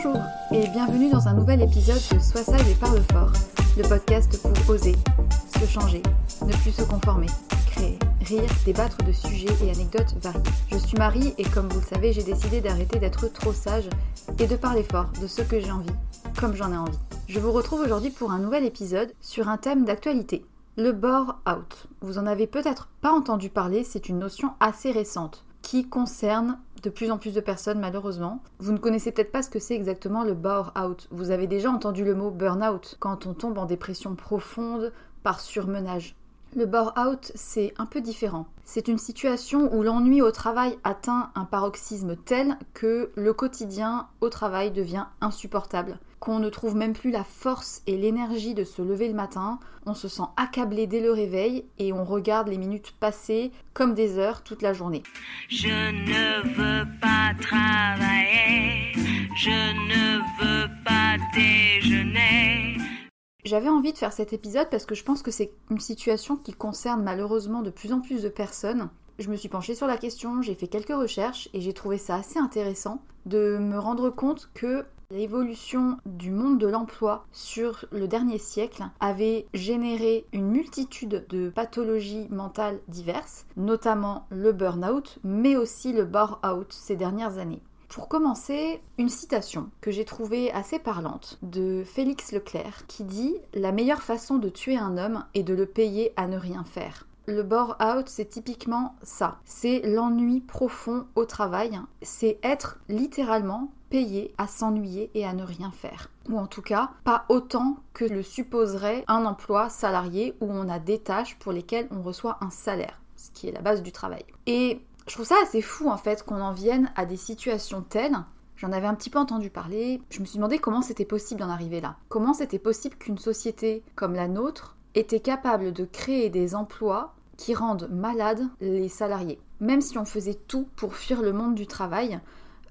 Bonjour et bienvenue dans un nouvel épisode de Sois sage et parle fort, le podcast pour oser, se changer, ne plus se conformer, créer, rire, débattre de sujets et anecdotes variés. Je suis Marie et comme vous le savez, j'ai décidé d'arrêter d'être trop sage et de parler fort de ce que j'ai envie, comme j'en ai envie. Je vous retrouve aujourd'hui pour un nouvel épisode sur un thème d'actualité. Le bore out. Vous en avez peut-être pas entendu parler, c'est une notion assez récente qui concerne de plus en plus de personnes malheureusement. Vous ne connaissez peut-être pas ce que c'est exactement le bore-out. Vous avez déjà entendu le mot burn-out quand on tombe en dépression profonde par surmenage. Le bore-out, c'est un peu différent. C'est une situation où l'ennui au travail atteint un paroxysme tel que le quotidien au travail devient insupportable, qu'on ne trouve même plus la force et l'énergie de se lever le matin, on se sent accablé dès le réveil et on regarde les minutes passer comme des heures toute la journée. Je ne veux pas travailler, je ne veux pas déjeuner. J'avais envie de faire cet épisode parce que je pense que c'est une situation qui concerne malheureusement de plus en plus de personnes. Je me suis penchée sur la question, j'ai fait quelques recherches et j'ai trouvé ça assez intéressant de me rendre compte que l'évolution du monde de l'emploi sur le dernier siècle avait généré une multitude de pathologies mentales diverses, notamment le burn-out, mais aussi le bore-out ces dernières années. Pour commencer, une citation que j'ai trouvée assez parlante de Félix Leclerc qui dit La meilleure façon de tuer un homme est de le payer à ne rien faire. Le bore-out, c'est typiquement ça. C'est l'ennui profond au travail. C'est être littéralement payé à s'ennuyer et à ne rien faire. Ou en tout cas, pas autant que le supposerait un emploi salarié où on a des tâches pour lesquelles on reçoit un salaire, ce qui est la base du travail. Et je trouve ça assez fou en fait qu'on en vienne à des situations telles. J'en avais un petit peu entendu parler. Je me suis demandé comment c'était possible d'en arriver là. Comment c'était possible qu'une société comme la nôtre était capable de créer des emplois qui rendent malades les salariés. Même si on faisait tout pour fuir le monde du travail,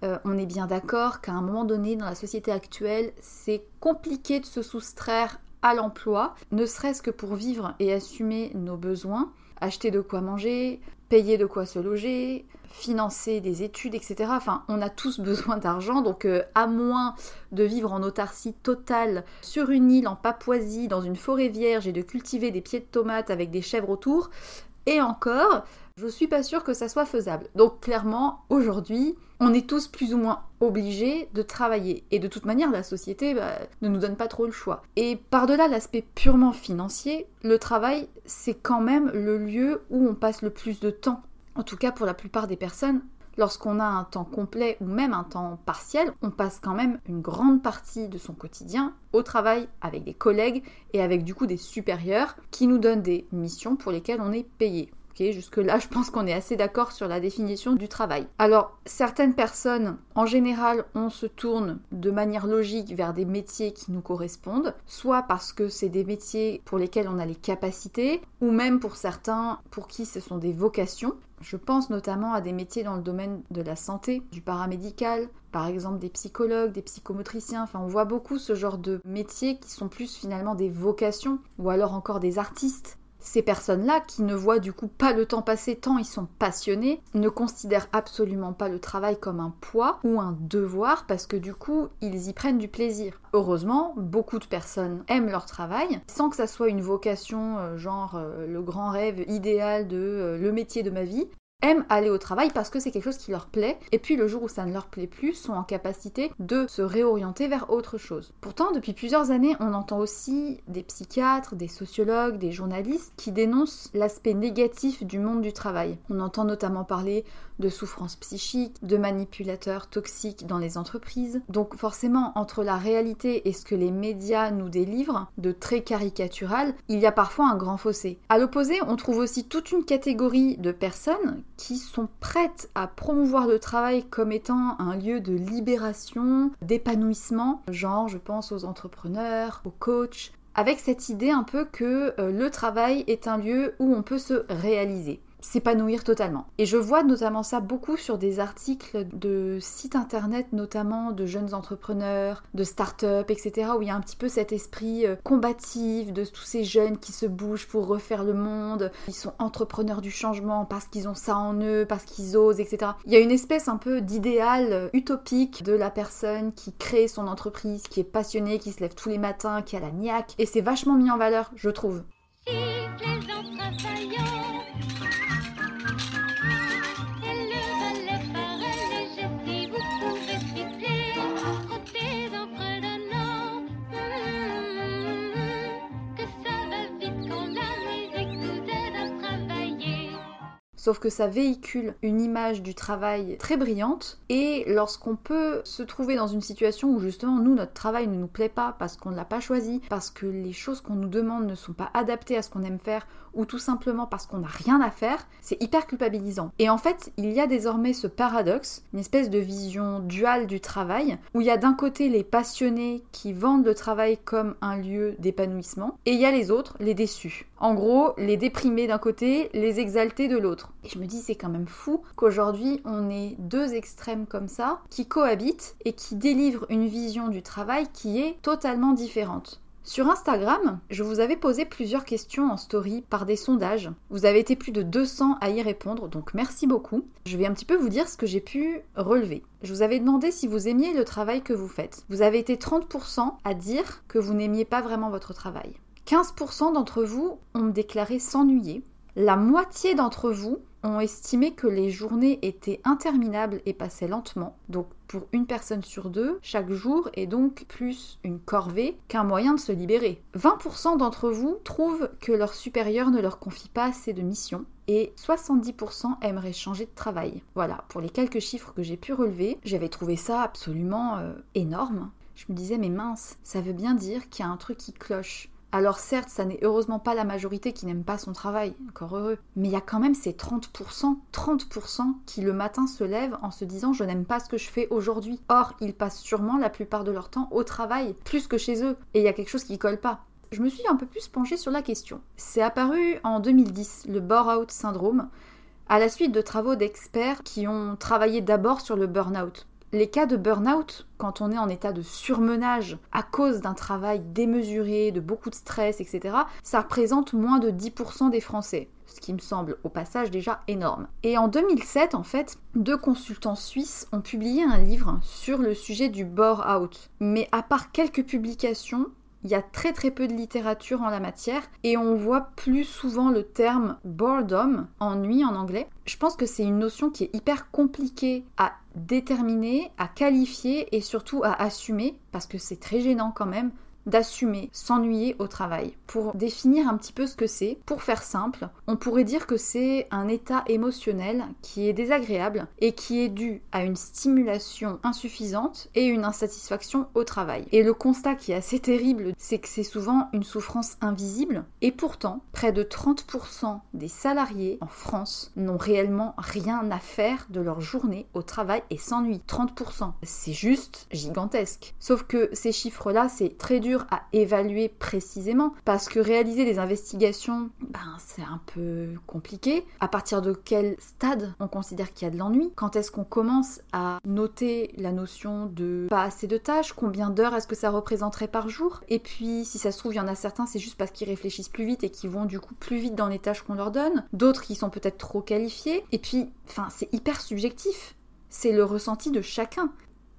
Euh, on est bien d'accord qu'à un moment donné dans la société actuelle, c'est compliqué de se soustraire à l'emploi, ne serait-ce que pour vivre et assumer nos besoins, acheter de quoi manger, payer de quoi se loger, financer des études, etc. Enfin, on a tous besoin d'argent, donc euh, à moins de vivre en autarcie totale sur une île en Papouasie, dans une forêt vierge et de cultiver des pieds de tomates avec des chèvres autour, et encore, je suis pas sûre que ça soit faisable. Donc clairement, aujourd'hui, on est tous plus ou moins obligés de travailler. Et de toute manière, la société bah, ne nous donne pas trop le choix. Et par-delà l'aspect purement financier, le travail, c'est quand même le lieu où on passe le plus de temps. En tout cas, pour la plupart des personnes, lorsqu'on a un temps complet ou même un temps partiel, on passe quand même une grande partie de son quotidien au travail avec des collègues et avec du coup des supérieurs qui nous donnent des missions pour lesquelles on est payé jusque-là, je pense qu'on est assez d'accord sur la définition du travail. Alors, certaines personnes, en général, on se tourne de manière logique vers des métiers qui nous correspondent, soit parce que c'est des métiers pour lesquels on a les capacités, ou même pour certains pour qui ce sont des vocations. Je pense notamment à des métiers dans le domaine de la santé, du paramédical, par exemple des psychologues, des psychomotriciens, enfin on voit beaucoup ce genre de métiers qui sont plus finalement des vocations, ou alors encore des artistes ces personnes-là, qui ne voient du coup pas le temps passer tant ils sont passionnés, ne considèrent absolument pas le travail comme un poids ou un devoir parce que du coup ils y prennent du plaisir. Heureusement, beaucoup de personnes aiment leur travail sans que ça soit une vocation euh, genre euh, le grand rêve idéal de euh, le métier de ma vie aiment aller au travail parce que c'est quelque chose qui leur plaît, et puis le jour où ça ne leur plaît plus, sont en capacité de se réorienter vers autre chose. Pourtant, depuis plusieurs années, on entend aussi des psychiatres, des sociologues, des journalistes qui dénoncent l'aspect négatif du monde du travail. On entend notamment parler de souffrance psychique, de manipulateurs toxiques dans les entreprises. Donc forcément, entre la réalité et ce que les médias nous délivrent, de très caricatural, il y a parfois un grand fossé. À l'opposé, on trouve aussi toute une catégorie de personnes qui sont prêtes à promouvoir le travail comme étant un lieu de libération, d'épanouissement, genre je pense aux entrepreneurs, aux coachs, avec cette idée un peu que euh, le travail est un lieu où on peut se réaliser s'épanouir totalement. Et je vois notamment ça beaucoup sur des articles de sites internet, notamment de jeunes entrepreneurs, de start-up, etc., où il y a un petit peu cet esprit euh, combatif de tous ces jeunes qui se bougent pour refaire le monde. Ils sont entrepreneurs du changement parce qu'ils ont ça en eux, parce qu'ils osent, etc. Il y a une espèce un peu d'idéal euh, utopique de la personne qui crée son entreprise, qui est passionnée, qui se lève tous les matins, qui a la niaque. Et c'est vachement mis en valeur, je trouve. Sauf que ça véhicule une image du travail très brillante, et lorsqu'on peut se trouver dans une situation où justement nous, notre travail ne nous plaît pas parce qu'on ne l'a pas choisi, parce que les choses qu'on nous demande ne sont pas adaptées à ce qu'on aime faire, ou tout simplement parce qu'on n'a rien à faire, c'est hyper culpabilisant. Et en fait, il y a désormais ce paradoxe, une espèce de vision duale du travail, où il y a d'un côté les passionnés qui vendent le travail comme un lieu d'épanouissement, et il y a les autres, les déçus. En gros, les déprimés d'un côté, les exaltés de l'autre. Et je me dis, c'est quand même fou qu'aujourd'hui, on ait deux extrêmes comme ça, qui cohabitent et qui délivrent une vision du travail qui est totalement différente. Sur Instagram, je vous avais posé plusieurs questions en story par des sondages. Vous avez été plus de 200 à y répondre, donc merci beaucoup. Je vais un petit peu vous dire ce que j'ai pu relever. Je vous avais demandé si vous aimiez le travail que vous faites. Vous avez été 30% à dire que vous n'aimiez pas vraiment votre travail. 15% d'entre vous ont déclaré s'ennuyer. La moitié d'entre vous ont estimé que les journées étaient interminables et passaient lentement. Donc pour une personne sur deux, chaque jour est donc plus une corvée qu'un moyen de se libérer. 20% d'entre vous trouvent que leur supérieur ne leur confie pas assez de missions et 70% aimeraient changer de travail. Voilà, pour les quelques chiffres que j'ai pu relever, j'avais trouvé ça absolument euh, énorme. Je me disais mais mince, ça veut bien dire qu'il y a un truc qui cloche. Alors certes, ça n'est heureusement pas la majorité qui n'aime pas son travail, encore heureux, mais il y a quand même ces 30%, 30% qui le matin se lèvent en se disant je n'aime pas ce que je fais aujourd'hui. Or, ils passent sûrement la plupart de leur temps au travail, plus que chez eux, et il y a quelque chose qui colle pas. Je me suis un peu plus penchée sur la question. C'est apparu en 2010, le bore-out syndrome, à la suite de travaux d'experts qui ont travaillé d'abord sur le burn-out Les cas de burn-out, quand on est en état de surmenage à cause d'un travail démesuré, de beaucoup de stress, etc., ça représente moins de 10% des Français ce qui me semble au passage déjà énorme. Et en 2007, en fait, deux consultants suisses ont publié un livre sur le sujet du bore-out. Mais à part quelques publications, il y a très très peu de littérature en la matière et on voit plus souvent le terme boredom, ennui en anglais. Je pense que c'est une notion qui est hyper compliquée à déterminer, à qualifier et surtout à assumer parce que c'est très gênant quand même d'assumer s'ennuyer au travail. Pour définir un petit peu ce que c'est, pour faire simple, on pourrait dire que c'est un état émotionnel qui est désagréable et qui est dû à une stimulation insuffisante et une insatisfaction au travail. Et le constat qui est assez terrible, c'est que c'est souvent une souffrance invisible et pourtant, près de 30% des salariés en France n'ont réellement rien à faire de leur journée au travail et s'ennuient. 30%. C'est juste gigantesque. Sauf que ces chiffres-là, c'est très dur à évaluer précisément parce que réaliser des investigations, ben, c'est un peu compliqué. À partir de quel stade on considère qu'il y a de l'ennui? Quand est-ce qu'on commence à noter la notion de pas assez de tâches? Combien d'heures est-ce que ça représenterait par jour? Et puis, si ça se trouve, il y en a certains, c'est juste parce qu'ils réfléchissent plus vite et qu'ils vont du coup plus vite dans les tâches qu'on leur donne. D'autres qui sont peut-être trop qualifiés. Et puis, enfin, c'est hyper subjectif c'est le ressenti de chacun.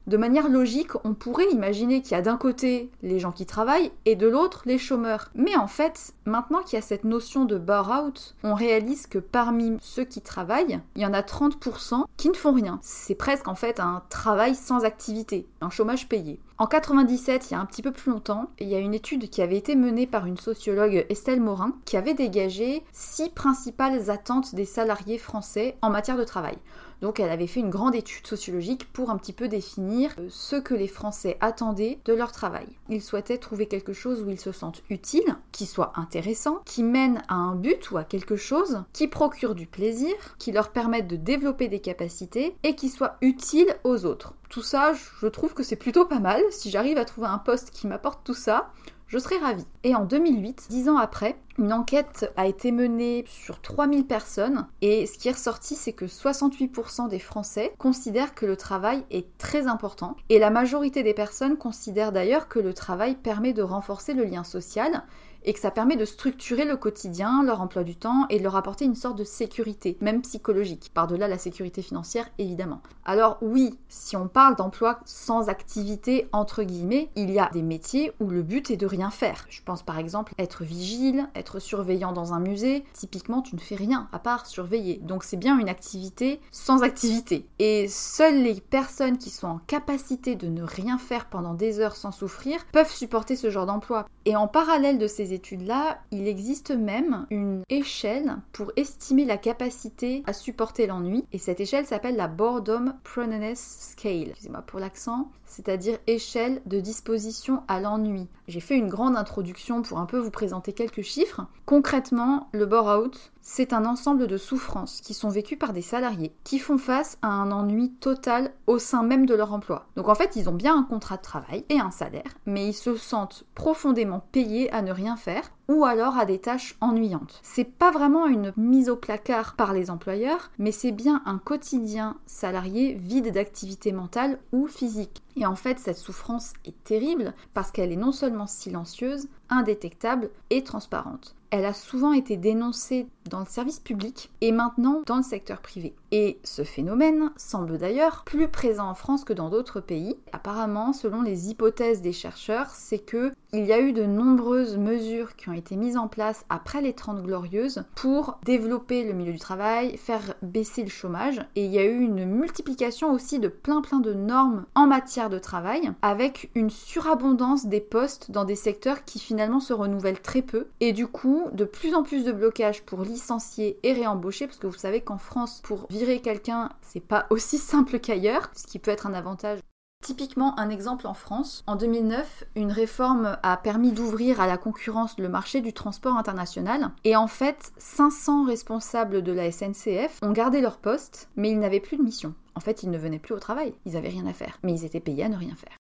De manière logique, on pourrait imaginer qu'il y a d'un côté les gens qui travaillent et de l'autre les chômeurs. Mais en fait, maintenant qu'il y a cette notion de bar-out, on réalise que parmi ceux qui travaillent, il y en a 30% qui ne font rien. C'est presque en fait un travail sans activité, un chômage payé. En 97, il y a un petit peu plus longtemps, il y a une étude qui avait été menée par une sociologue Estelle Morin qui avait dégagé six principales attentes des salariés français en matière de travail. Donc elle avait fait une grande étude sociologique pour un petit peu définir euh, ce que les Français attendaient de leur travail. Ils souhaitaient trouver quelque chose où ils se sentent utiles, qui soit intéressant, qui mène à un but ou à quelque chose, qui procure du plaisir, qui leur permette de développer des capacités et qui soit utile aux autres. Tout ça, je trouve que c'est plutôt pas mal. Si j'arrive à trouver un poste qui m'apporte tout ça, je serais ravie. Et en 2008, dix ans après, une enquête a été menée sur 3000 personnes. Et ce qui est ressorti, c'est que 68% des Français considèrent que le travail est très important. Et la majorité des personnes considèrent d'ailleurs que le travail permet de renforcer le lien social et que ça permet de structurer le quotidien, leur emploi du temps et de leur apporter une sorte de sécurité, même psychologique, par-delà la sécurité financière évidemment. Alors oui, si on parle d'emploi sans activité, entre guillemets, il y a des métiers où le but est de rien faire. Je pense par exemple être vigile, être surveillant dans un musée. Typiquement, tu ne fais rien à part surveiller. Donc c'est bien une activité sans activité. Et seules les personnes qui sont en capacité de ne rien faire pendant des heures sans souffrir peuvent supporter ce genre d'emploi. Et en parallèle de ces études-là, il existe même une échelle pour estimer la capacité à supporter l'ennui. Et cette échelle s'appelle la Boredom Proneness Scale. Excusez-moi pour l'accent c'est-à-dire échelle de disposition à l'ennui. J'ai fait une grande introduction pour un peu vous présenter quelques chiffres. Concrètement, le bore-out, c'est un ensemble de souffrances qui sont vécues par des salariés qui font face à un ennui total au sein même de leur emploi. Donc en fait, ils ont bien un contrat de travail et un salaire, mais ils se sentent profondément payés à ne rien faire ou alors à des tâches ennuyantes. C'est pas vraiment une mise au placard par les employeurs, mais c'est bien un quotidien salarié vide d'activité mentale ou physique. Et en fait, cette souffrance est terrible parce qu'elle est non seulement silencieuse, indétectable et transparente. Elle a souvent été dénoncée dans le service public et maintenant dans le secteur privé. Et ce phénomène semble d'ailleurs plus présent en France que dans d'autres pays. Apparemment, selon les hypothèses des chercheurs, c'est que il y a eu de nombreuses mesures qui ont été mises en place après les 30 glorieuses pour développer le milieu du travail, faire baisser le chômage et il y a eu une multiplication aussi de plein plein de normes en matière de travail avec une surabondance des postes dans des secteurs qui finalement se renouvellent très peu et du coup de plus en plus de blocages pour licencier et réembaucher parce que vous savez qu'en France pour virer quelqu'un c'est pas aussi simple qu'ailleurs ce qui peut être un avantage. Typiquement, un exemple en France, en 2009, une réforme a permis d'ouvrir à la concurrence le marché du transport international. Et en fait, 500 responsables de la SNCF ont gardé leur poste, mais ils n'avaient plus de mission. En fait, ils ne venaient plus au travail, ils n'avaient rien à faire, mais ils étaient payés à ne rien faire.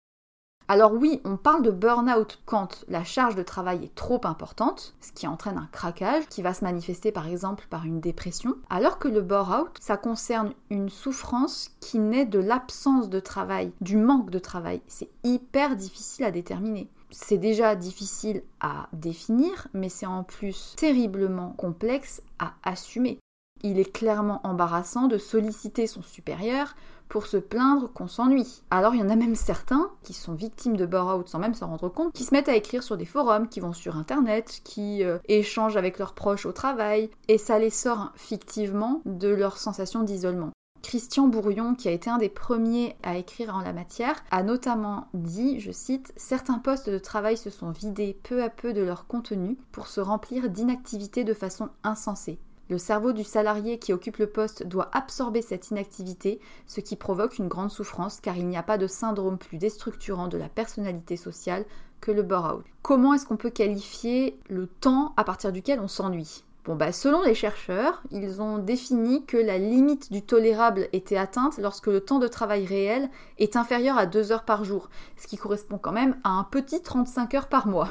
Alors oui, on parle de burn-out quand la charge de travail est trop importante, ce qui entraîne un craquage qui va se manifester par exemple par une dépression, alors que le burn-out, ça concerne une souffrance qui naît de l'absence de travail, du manque de travail. C'est hyper difficile à déterminer. C'est déjà difficile à définir, mais c'est en plus terriblement complexe à assumer. Il est clairement embarrassant de solliciter son supérieur pour se plaindre qu'on s'ennuie. Alors il y en a même certains qui sont victimes de burn-out sans même s'en rendre compte, qui se mettent à écrire sur des forums, qui vont sur internet, qui euh, échangent avec leurs proches au travail, et ça les sort fictivement de leur sensation d'isolement. Christian Bourillon, qui a été un des premiers à écrire en la matière, a notamment dit, je cite, Certains postes de travail se sont vidés peu à peu de leur contenu pour se remplir d'inactivité de façon insensée. Le cerveau du salarié qui occupe le poste doit absorber cette inactivité, ce qui provoque une grande souffrance car il n'y a pas de syndrome plus déstructurant de la personnalité sociale que le burn-out. Comment est-ce qu'on peut qualifier le temps à partir duquel on s'ennuie? Bon bah selon les chercheurs, ils ont défini que la limite du tolérable était atteinte lorsque le temps de travail réel est inférieur à 2 heures par jour, ce qui correspond quand même à un petit 35 heures par mois.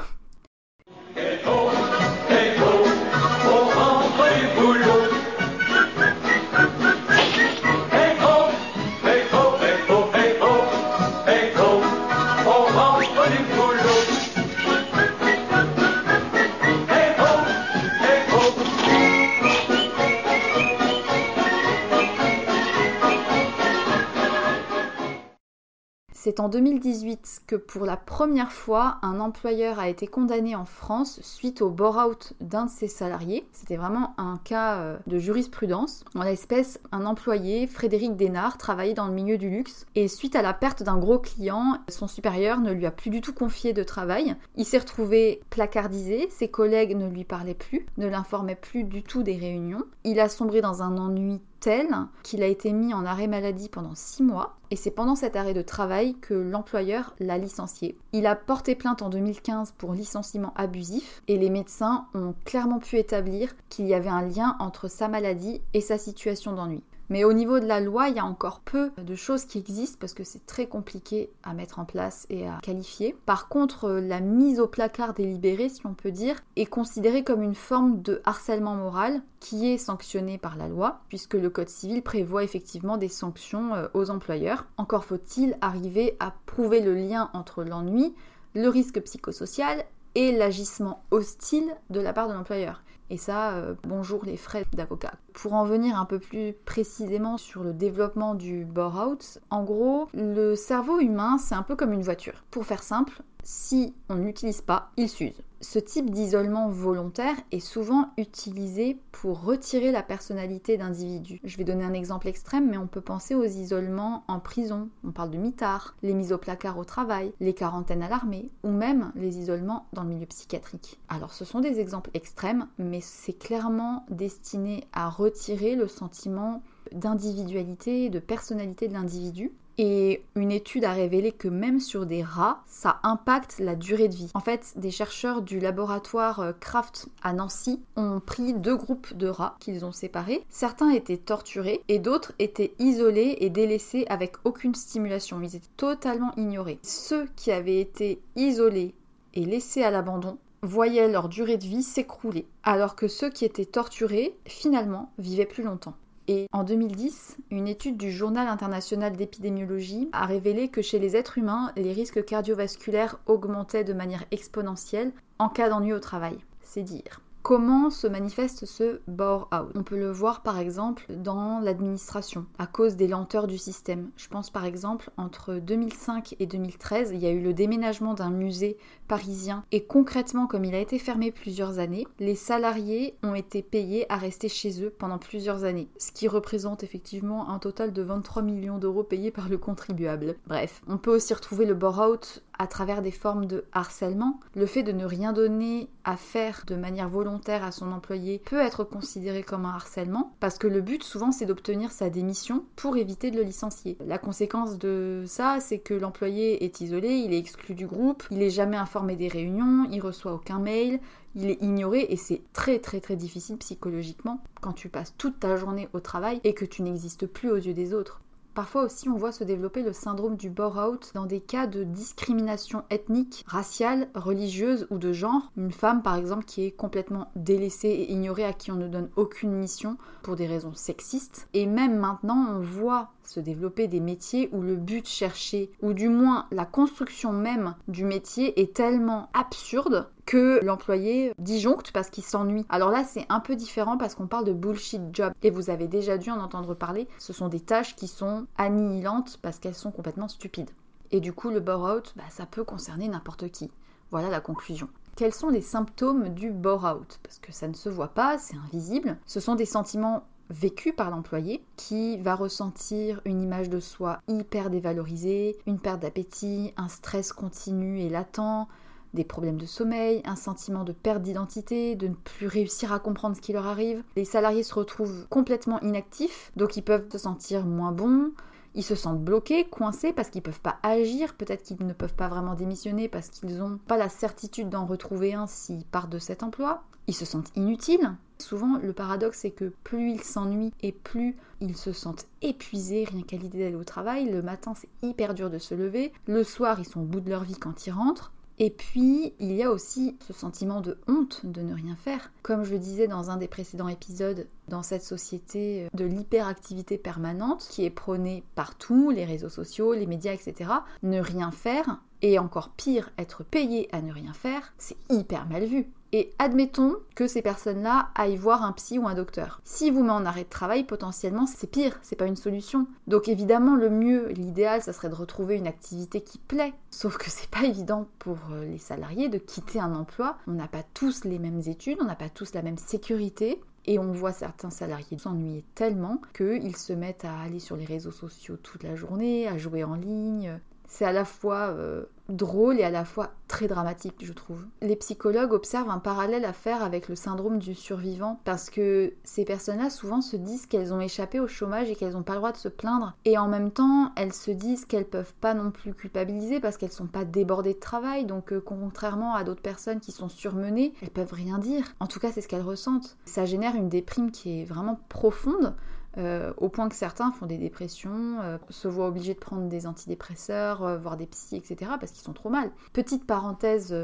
C'est en 2018 que pour la première fois, un employeur a été condamné en France suite au bore-out d'un de ses salariés. C'était vraiment un cas euh, de jurisprudence. En l'espèce, un employé, Frédéric Dénard, travaillait dans le milieu du luxe et suite à la perte d'un gros client, son supérieur ne lui a plus du tout confié de travail. Il s'est retrouvé placardisé, ses collègues ne lui parlaient plus, ne l'informaient plus du tout des réunions. Il a sombré dans un ennui tel qu'il a été mis en arrêt maladie pendant six mois, et c'est pendant cet arrêt de travail que l'employeur l'a licencié. Il a porté plainte en 2015 pour licenciement abusif, et les médecins ont clairement pu établir qu'il y avait un lien entre sa maladie et sa situation d'ennui. Mais au niveau de la loi, il y a encore peu de choses qui existent parce que c'est très compliqué à mettre en place et à qualifier. Par contre, la mise au placard délibéré, si on peut dire, est considérée comme une forme de harcèlement moral qui est sanctionné par la loi, puisque le Code civil prévoit effectivement des sanctions euh, aux employeurs. Encore faut-il arriver à prouver le lien entre l'ennui, le risque psychosocial et l'agissement hostile de la part de l'employeur. Et ça, euh, bonjour les frais d'avocat. Pour en venir un peu plus précisément sur le développement du bore-out, en gros, le cerveau humain, c'est un peu comme une voiture. Pour faire simple, si on ne l'utilise pas, il s'use. Ce type d'isolement volontaire est souvent utilisé pour retirer la personnalité d'individus. Je vais donner un exemple extrême, mais on peut penser aux isolements en prison. On parle de mitard, les mises au placard au travail, les quarantaines à l'armée, ou même les isolements dans le milieu psychiatrique. Alors ce sont des exemples extrêmes, mais c'est clairement destiné à retirer le sentiment d'individualité, de personnalité de l'individu et une étude a révélé que même sur des rats, ça impacte la durée de vie. En fait, des chercheurs du laboratoire euh, Kraft à Nancy ont pris deux groupes de rats qu'ils ont séparés. Certains étaient torturés et d'autres étaient isolés et délaissés avec aucune stimulation. Ils étaient totalement ignorés. Ceux qui avaient été isolés et laissés à l'abandon voyaient leur durée de vie s'écrouler, alors que ceux qui étaient torturés, finalement, vivaient plus longtemps. Et en 2010, une étude du Journal international d'épidémiologie a révélé que chez les êtres humains, les risques cardiovasculaires augmentaient de manière exponentielle en cas d'ennui au travail. C'est dire. Comment se manifeste ce bore-out On peut le voir par exemple dans l'administration, à cause des lenteurs du système. Je pense par exemple entre 2005 et 2013, il y a eu le déménagement d'un musée parisien et concrètement comme il a été fermé plusieurs années, les salariés ont été payés à rester chez eux pendant plusieurs années, ce qui représente effectivement un total de 23 millions d'euros payés par le contribuable. Bref, on peut aussi retrouver le bore-out à travers des formes de harcèlement. Le fait de ne rien donner à faire de manière volontaire à son employé peut être considéré comme un harcèlement parce que le but souvent c'est d'obtenir sa démission pour éviter de le licencier. La conséquence de ça c'est que l'employé est isolé, il est exclu du groupe, il est jamais informé des réunions, il reçoit aucun mail, il est ignoré et c'est très très très difficile psychologiquement quand tu passes toute ta journée au travail et que tu n'existes plus aux yeux des autres. Parfois aussi, on voit se développer le syndrome du bore-out dans des cas de discrimination ethnique, raciale, religieuse ou de genre. Une femme, par exemple, qui est complètement délaissée et ignorée, à qui on ne donne aucune mission pour des raisons sexistes. Et même maintenant, on voit se développer des métiers où le but cherché, ou du moins la construction même du métier est tellement absurde que l'employé disjoncte parce qu'il s'ennuie. Alors là, c'est un peu différent parce qu'on parle de bullshit job et vous avez déjà dû en entendre parler. Ce sont des tâches qui sont annihilantes parce qu'elles sont complètement stupides. Et du coup, le bore-out, bah, ça peut concerner n'importe qui. Voilà la conclusion. Quels sont les symptômes du bore-out Parce que ça ne se voit pas, c'est invisible. Ce sont des sentiments vécu par l'employé qui va ressentir une image de soi hyper dévalorisée, une perte d'appétit, un stress continu et latent, des problèmes de sommeil, un sentiment de perte d'identité, de ne plus réussir à comprendre ce qui leur arrive. Les salariés se retrouvent complètement inactifs, donc ils peuvent se sentir moins bons, ils se sentent bloqués, coincés parce qu'ils ne peuvent pas agir, peut-être qu'ils ne peuvent pas vraiment démissionner parce qu'ils n'ont pas la certitude d'en retrouver un s'ils partent de cet emploi. Ils se sentent inutiles. Souvent, le paradoxe, c'est que plus ils s'ennuient et plus ils se sentent épuisés rien qu'à l'idée d'aller au travail. Le matin, c'est hyper dur de se lever. Le soir, ils sont au bout de leur vie quand ils rentrent. Et puis, il y a aussi ce sentiment de honte de ne rien faire. Comme je le disais dans un des précédents épisodes, dans cette société de l'hyperactivité permanente qui est prônée partout, les réseaux sociaux, les médias, etc., ne rien faire, et encore pire, être payé à ne rien faire, c'est hyper mal vu. Et admettons que ces personnes-là aillent voir un psy ou un docteur. Si vous met en arrêt de travail, potentiellement, c'est pire, c'est pas une solution. Donc évidemment, le mieux, l'idéal, ça serait de retrouver une activité qui plaît. Sauf que c'est pas évident pour euh, les salariés de quitter un emploi. On n'a pas tous les mêmes études, on n'a pas tous la même sécurité. Et on voit certains salariés s'ennuyer tellement qu'ils se mettent à aller sur les réseaux sociaux toute la journée, à jouer en ligne, c'est à la fois euh, drôle et à la fois très dramatique, je trouve. Les psychologues observent un parallèle à faire avec le syndrome du survivant parce que ces personnes-là souvent se disent qu'elles ont échappé au chômage et qu'elles n'ont pas le droit de se plaindre et en même temps elles se disent qu'elles peuvent pas non plus culpabiliser parce qu'elles sont pas débordées de travail donc euh, contrairement à d'autres personnes qui sont surmenées, elles peuvent rien dire. En tout cas, c'est ce qu'elles ressentent. Ça génère une déprime qui est vraiment profonde euh, au point que certains font des dépressions, euh, se voient obligés de prendre des antidépresseurs, euh, voire des psys, etc., parce qu'ils sont trop mal. Petite parenthèse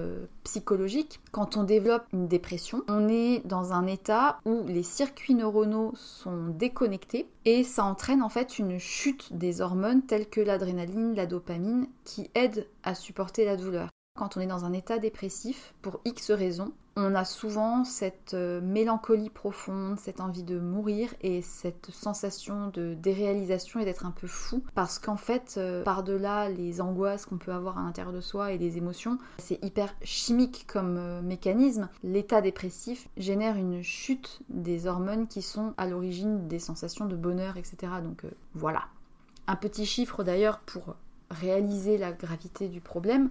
psychologique, quand on développe une dépression, on est dans un état où les circuits neuronaux sont déconnectés et ça entraîne en fait une chute des hormones telles que l'adrénaline, la dopamine, qui aident à supporter la douleur. Quand on est dans un état dépressif, pour X raisons, on a souvent cette euh, mélancolie profonde, cette envie de mourir et cette sensation de déréalisation et d'être un peu fou parce qu'en fait, euh, par-delà les angoisses qu'on peut avoir à l'intérieur de soi et les émotions, c'est hyper chimique comme euh, mécanisme. L'état dépressif génère une chute des hormones qui sont à l'origine des sensations de bonheur, etc. Donc voilà. Un petit chiffre d'ailleurs pour réaliser la gravité du problème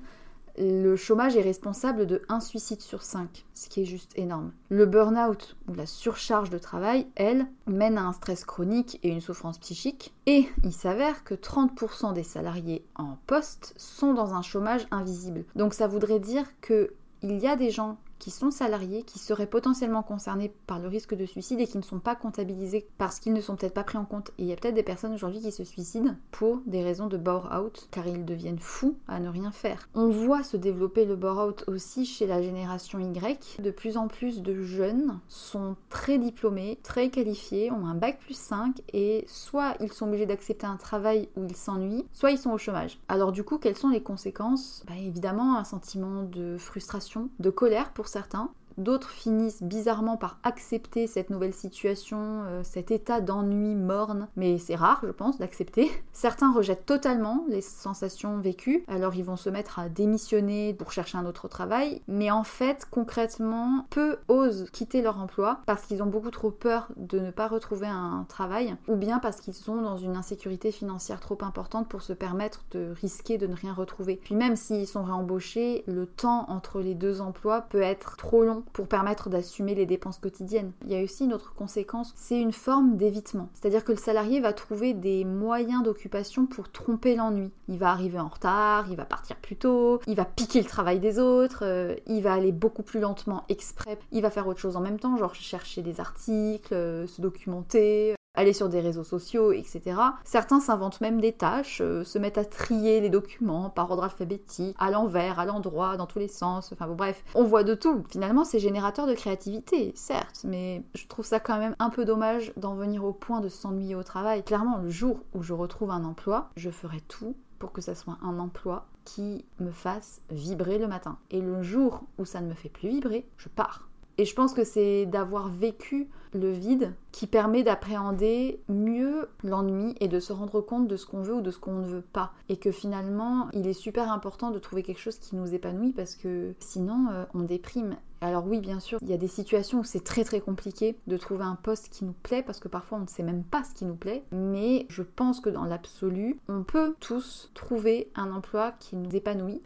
le chômage est responsable de 1 suicide sur 5, ce qui est juste énorme. Le burn-out ou la surcharge de travail, elle, mène à un stress chronique et une souffrance psychique. Et il s'avère que 30% des salariés en poste sont dans un chômage invisible. Donc ça voudrait dire que il y a des gens qui sont salariés, qui seraient potentiellement concernés par le risque de suicide et qui ne sont pas comptabilisés parce qu'ils ne sont peut-être pas pris en compte. Et il y a peut-être des personnes aujourd'hui qui se suicident pour des raisons de bore-out, car ils deviennent fous à ne rien faire. On voit se développer le bore-out aussi chez la génération Y. De plus en plus de jeunes sont très diplômés, très qualifiés, ont un bac plus 5 et soit ils sont obligés d'accepter un travail où ils s'ennuient, soit ils sont au chômage. Alors du coup, quelles sont les conséquences? Bah, Évidemment, un sentiment de frustration, de colère pour certains. D'autres finissent bizarrement par accepter cette nouvelle situation, euh, cet état d'ennui morne, mais c'est rare, je pense, d'accepter. Certains rejettent totalement les sensations vécues, alors ils vont se mettre à démissionner pour chercher un autre travail, mais en fait, concrètement, peu osent quitter leur emploi parce qu'ils ont beaucoup trop peur de ne pas retrouver un travail, ou bien parce qu'ils sont dans une insécurité financière trop importante pour se permettre de risquer de ne rien retrouver. Puis même s'ils sont réembauchés, le temps entre les deux emplois peut être trop long pour permettre d'assumer les dépenses quotidiennes. Il y a aussi une autre conséquence, c'est une forme d'évitement. C'est-à-dire que le salarié va trouver des moyens d'occupation pour tromper l'ennui. Il va arriver en retard, il va partir plus tôt, il va piquer le travail des autres, euh, il va aller beaucoup plus lentement exprès, il va faire autre chose en même temps, genre chercher des articles, euh, se documenter, aller sur des réseaux sociaux, etc. Certains s'inventent même des tâches, euh, se mettent à trier les documents par ordre alphabétique, à l'envers, à l'endroit, dans tous les sens, enfin bon bref, on voit de tout. Finalement, c'est générateur de créativité, certes, mais je trouve ça quand même un peu dommage d'en venir au point de s'ennuyer au travail. Clairement, le jour où je retrouve un emploi, je ferai tout pour que ça soit un emploi qui me fasse vibrer le matin. Et le jour où ça ne me fait plus vibrer, je pars. Et je pense que c'est d'avoir vécu le vide qui permet d'appréhender mieux l'ennui et de se rendre compte de ce qu'on veut ou de ce qu'on ne veut pas. Et que finalement, il est super important de trouver quelque chose qui nous épanouit parce que sinon, euh, on déprime. Alors oui, bien sûr, il y a des situations où c'est très très compliqué de trouver un poste qui nous plaît parce que parfois on ne sait même pas ce qui nous plaît. Mais je pense que dans l'absolu, on peut tous trouver un emploi qui nous épanouit.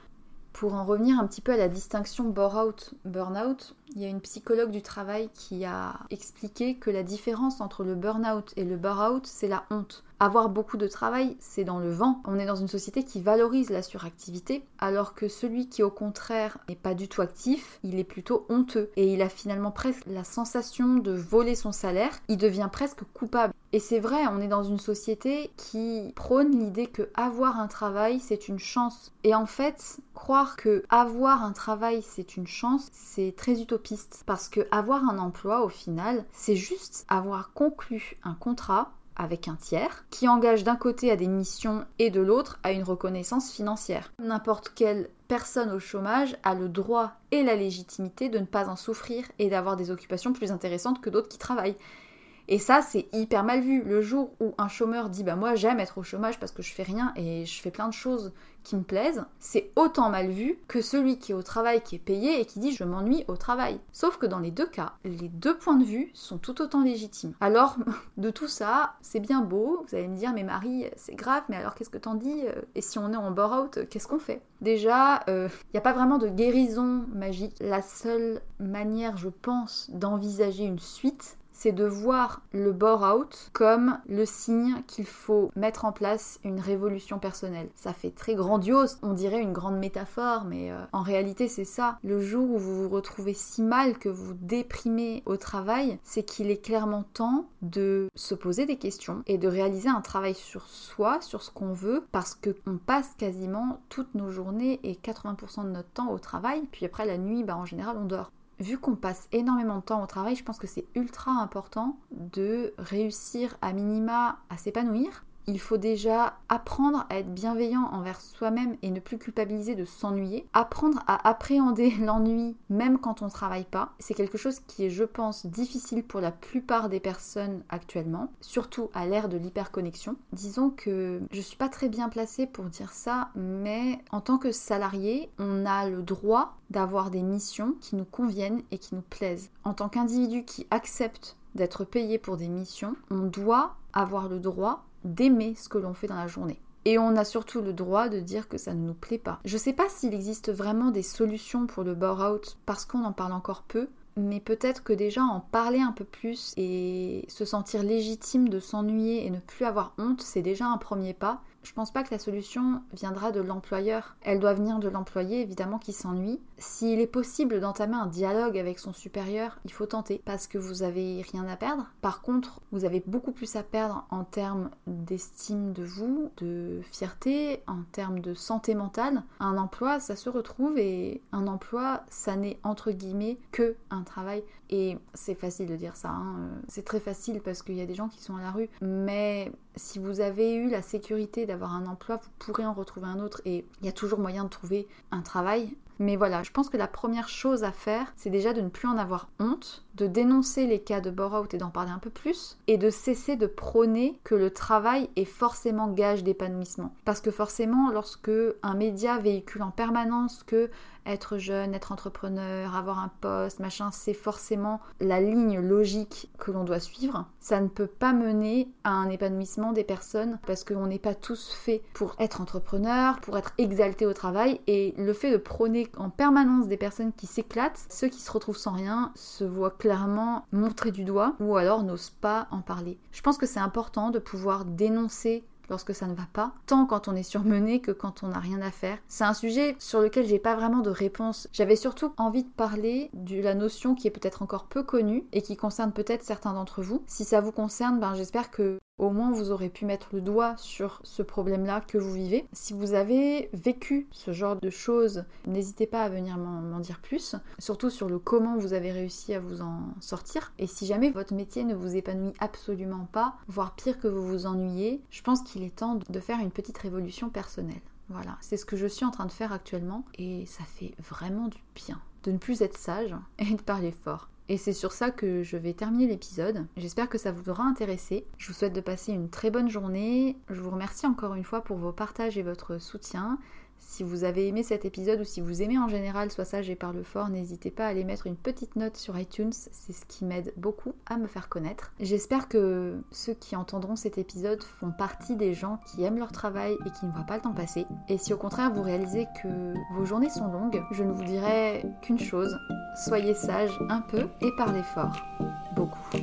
Pour en revenir un petit peu à la distinction burn-out, il y a une psychologue du travail qui a expliqué que la différence entre le burn-out et le bore-out, c'est la honte. Avoir beaucoup de travail, c'est dans le vent. On est dans une société qui valorise la suractivité, alors que celui qui au contraire n'est pas du tout actif, il est plutôt honteux et il a finalement presque la sensation de voler son salaire, il devient presque coupable. Et c'est vrai, on est dans une société qui prône l'idée que avoir un travail, c'est une chance. Et en fait, croire que avoir un travail, c'est une chance, c'est très utopiste parce que avoir un emploi au final, c'est juste avoir conclu un contrat avec un tiers, qui engage d'un côté à des missions et de l'autre à une reconnaissance financière. N'importe quelle personne au chômage a le droit et la légitimité de ne pas en souffrir et d'avoir des occupations plus intéressantes que d'autres qui travaillent. Et ça, c'est hyper mal vu. Le jour où un chômeur dit bah moi j'aime être au chômage parce que je fais rien et je fais plein de choses qui me plaisent, c'est autant mal vu que celui qui est au travail, qui est payé et qui dit je m'ennuie au travail. Sauf que dans les deux cas, les deux points de vue sont tout autant légitimes. Alors, de tout ça, c'est bien beau, vous allez me dire mais Marie, c'est grave, mais alors qu'est-ce que t'en dis? Et si on est en bore-out, qu'est-ce qu'on fait? Déjà, il euh, n'y a pas vraiment de guérison magique. La seule manière, je pense, d'envisager une suite, c'est de voir le bore-out comme le signe qu'il faut mettre en place une révolution personnelle. Ça fait très grandiose, on dirait une grande métaphore, mais euh, en réalité c'est ça. Le jour où vous vous retrouvez si mal que vous déprimez au travail, c'est qu'il est clairement temps de se poser des questions et de réaliser un travail sur soi, sur ce qu'on veut, parce que on passe quasiment toutes nos journées et 80% de notre temps au travail, puis après la nuit, bah, en général on dort vu qu'on passe énormément de temps au travail, je pense que c'est ultra important de réussir à minima à s'épanouir, il faut déjà apprendre à être bienveillant envers soi-même et ne plus culpabiliser de s'ennuyer. Apprendre à appréhender l'ennui même quand on ne travaille pas. C'est quelque chose qui est, je pense, difficile pour la plupart des personnes actuellement, surtout à l'ère de l'hyperconnexion. Disons que je suis pas très bien placée pour dire ça, mais en tant que salarié, on a le droit d'avoir des missions qui nous conviennent et qui nous plaisent. En tant qu'individu qui accepte d'être payé pour des missions, on doit avoir le droit d'aimer ce que l'on fait dans la journée. Et on a surtout le droit de dire que ça ne nous plaît pas. Je sais pas s'il existe vraiment des solutions pour le bore-out parce qu'on en parle encore peu, mais peut-être que déjà en parler un peu plus et se sentir légitime de s'ennuyer et ne plus avoir honte, c'est déjà un premier pas. Je pense pas que la solution viendra de l'employeur. Elle doit venir de l'employé, évidemment, qui s'ennuie. S'il est possible d'entamer un dialogue avec son supérieur, il faut tenter parce que vous avez rien à perdre. Par contre, vous avez beaucoup plus à perdre en termes d'estime de vous, de fierté, en termes de santé mentale. Un emploi, ça se retrouve et un emploi, ça n'est entre guillemets que un travail. Et c'est facile de dire ça. Hein. C'est très facile parce qu'il y a des gens qui sont à la rue. Mais si vous avez eu la sécurité d'avoir un emploi, vous pourrez en retrouver un autre et il y a toujours moyen de trouver un travail. Mais voilà, je pense que la première chose à faire, c'est déjà de ne plus en avoir honte, de dénoncer les cas de bore-out et d'en parler un peu plus, et de cesser de prôner que le travail est forcément gage d'épanouissement. Parce que forcément, lorsque un média véhicule en permanence que être jeune, être entrepreneur, avoir un poste, machin, c'est forcément la ligne logique que l'on doit suivre. Ça ne peut pas mener à un épanouissement des personnes parce qu'on n'est pas tous faits pour être entrepreneur, pour être exalté au travail et le fait de prôner en permanence des personnes qui s'éclatent, ceux qui se retrouvent sans rien se voient clairement montrer du doigt ou alors n'osent pas en parler. Je pense que c'est important de pouvoir dénoncer lorsque ça ne va pas, tant quand on est surmené que quand on n'a rien à faire. C'est un sujet sur lequel j'ai pas vraiment de réponse. J'avais surtout envie de parler de la notion qui est peut-être encore peu connue et qui concerne peut-être certains d'entre vous. Si ça vous concerne, ben j'espère que au moins vous aurez pu mettre le doigt sur ce problème-là que vous vivez. Si vous avez vécu ce genre de choses, n'hésitez pas à venir m'en dire plus, surtout sur le comment vous avez réussi à vous en sortir. Et si jamais votre métier ne vous épanouit absolument pas, voire pire que vous vous ennuyez, je pense qu'il est temps de faire une petite révolution personnelle. Voilà, c'est ce que je suis en train de faire actuellement et ça fait vraiment du bien de ne plus être sage et de parler fort. Et c'est sur ça que je vais terminer l'épisode. J'espère que ça vous aura intéressé. Je vous souhaite de passer une très bonne journée. Je vous remercie encore une fois pour vos partages et votre soutien. Si vous avez aimé cet épisode ou si vous aimez en général Sois sage et parle fort, n'hésitez pas à aller mettre une petite note sur iTunes, c'est ce qui m'aide beaucoup à me faire connaître. J'espère que ceux qui entendront cet épisode font partie des gens qui aiment leur travail et qui ne voient pas le temps passer. Et si au contraire vous réalisez que vos journées sont longues, je ne vous dirai qu'une chose, soyez sage un peu et parlez fort, beaucoup.